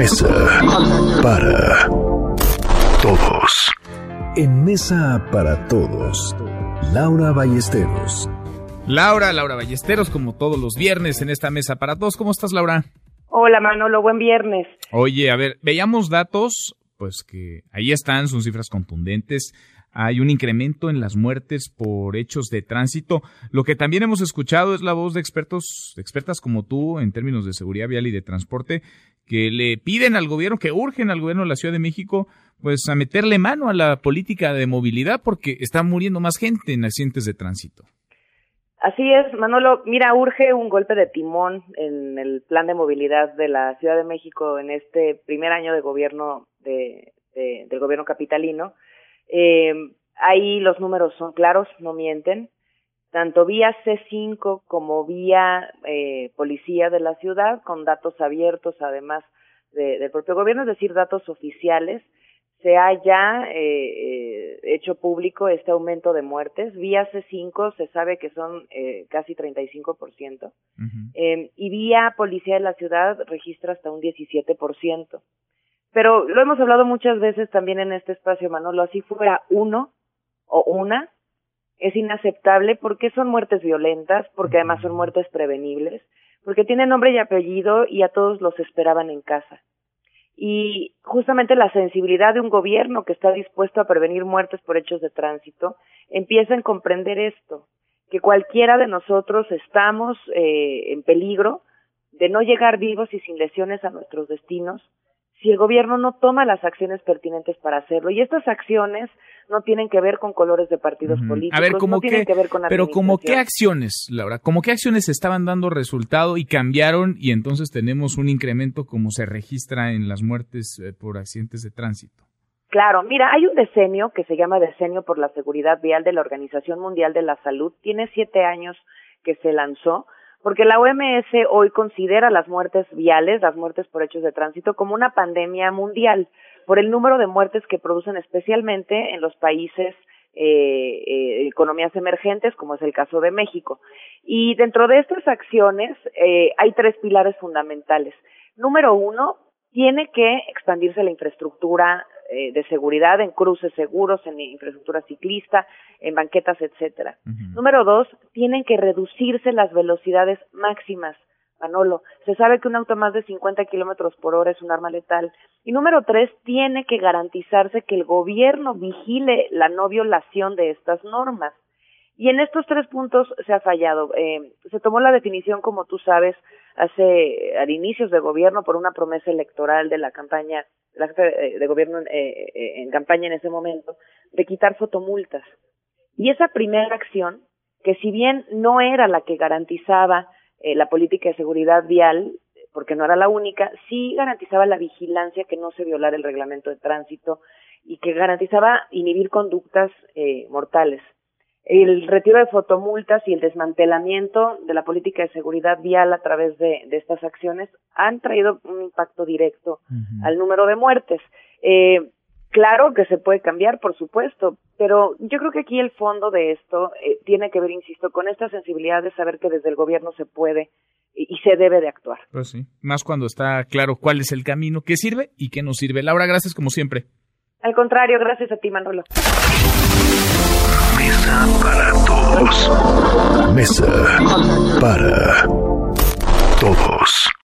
Mesa para todos. En Mesa para todos, Laura Ballesteros. Laura, Laura Ballesteros, como todos los viernes en esta Mesa para todos. ¿Cómo estás, Laura? Hola, Manolo, buen viernes. Oye, a ver, veíamos datos, pues que ahí están, son cifras contundentes hay un incremento en las muertes por hechos de tránsito. Lo que también hemos escuchado es la voz de expertos, de expertas como tú en términos de seguridad vial y de transporte, que le piden al gobierno, que urgen al gobierno de la Ciudad de México, pues a meterle mano a la política de movilidad porque está muriendo más gente en accidentes de tránsito. Así es, Manolo. Mira, urge un golpe de timón en el plan de movilidad de la Ciudad de México en este primer año de gobierno de, del gobierno capitalino eh, ahí los números son claros, no mienten. Tanto vía C5 como vía eh, policía de la ciudad, con datos abiertos además del propio gobierno, es decir, datos oficiales, se ha ya eh, hecho público este aumento de muertes. Vía C5 se sabe que son eh, casi 35%. eh, y vía Policía de la Ciudad registra hasta un 17%. Pero lo hemos hablado muchas veces también en este espacio, Manolo, así fuera uno o una, es inaceptable porque son muertes violentas, porque además son muertes prevenibles, porque tienen nombre y apellido y a todos los esperaban en casa. Y justamente la sensibilidad de un gobierno que está dispuesto a prevenir muertes por hechos de tránsito empieza a comprender esto, que cualquiera de nosotros estamos eh, en peligro de no llegar vivos y sin lesiones a nuestros destinos si el gobierno no toma las acciones pertinentes para hacerlo. Y estas acciones no tienen que ver con colores de partidos políticos, A ver, ¿cómo no tienen que ver con Pero como qué acciones, Laura, como qué acciones estaban dando resultado y cambiaron y entonces tenemos un incremento como se registra en las muertes eh, por accidentes de tránsito. Claro, mira, hay un decenio que se llama Decenio por la Seguridad Vial de la Organización Mundial de la Salud. Tiene siete años que se lanzó porque la OMS hoy considera las muertes viales, las muertes por hechos de tránsito, como una pandemia mundial por el número de muertes que producen especialmente en los países eh, eh, economías emergentes, como es el caso de México. Y dentro de estas acciones eh, hay tres pilares fundamentales. Número uno, tiene que expandirse la infraestructura eh, de seguridad en cruces seguros, en infraestructura ciclista, en banquetas, etcétera. Número dos, tienen que reducirse las velocidades máximas. Manolo, se sabe que un auto a más de 50 kilómetros por hora es un arma letal. Y número tres, tiene que garantizarse que el gobierno vigile la no violación de estas normas. Y en estos tres puntos se ha fallado. Eh, se tomó la definición, como tú sabes, hace al inicios de gobierno por una promesa electoral de la campaña, la jefe de gobierno eh, eh, en campaña en ese momento, de quitar fotomultas. Y esa primera acción, que si bien no era la que garantizaba eh, la política de seguridad vial, porque no era la única, sí garantizaba la vigilancia que no se violara el reglamento de tránsito y que garantizaba inhibir conductas eh, mortales el retiro de fotomultas y el desmantelamiento de la política de seguridad vial a través de, de estas acciones han traído un impacto directo al número de muertes. Eh, claro que se puede cambiar, por supuesto, pero yo creo que aquí el fondo de esto eh, tiene que ver, insisto, con esta sensibilidad de saber que desde el gobierno se puede y, y se debe de actuar. Pues sí, más cuando está claro cuál es el camino que sirve y que no sirve. Laura, gracias como siempre. Al contrario, gracias a ti, Manolo. Mesa para todos. Mesa para todos.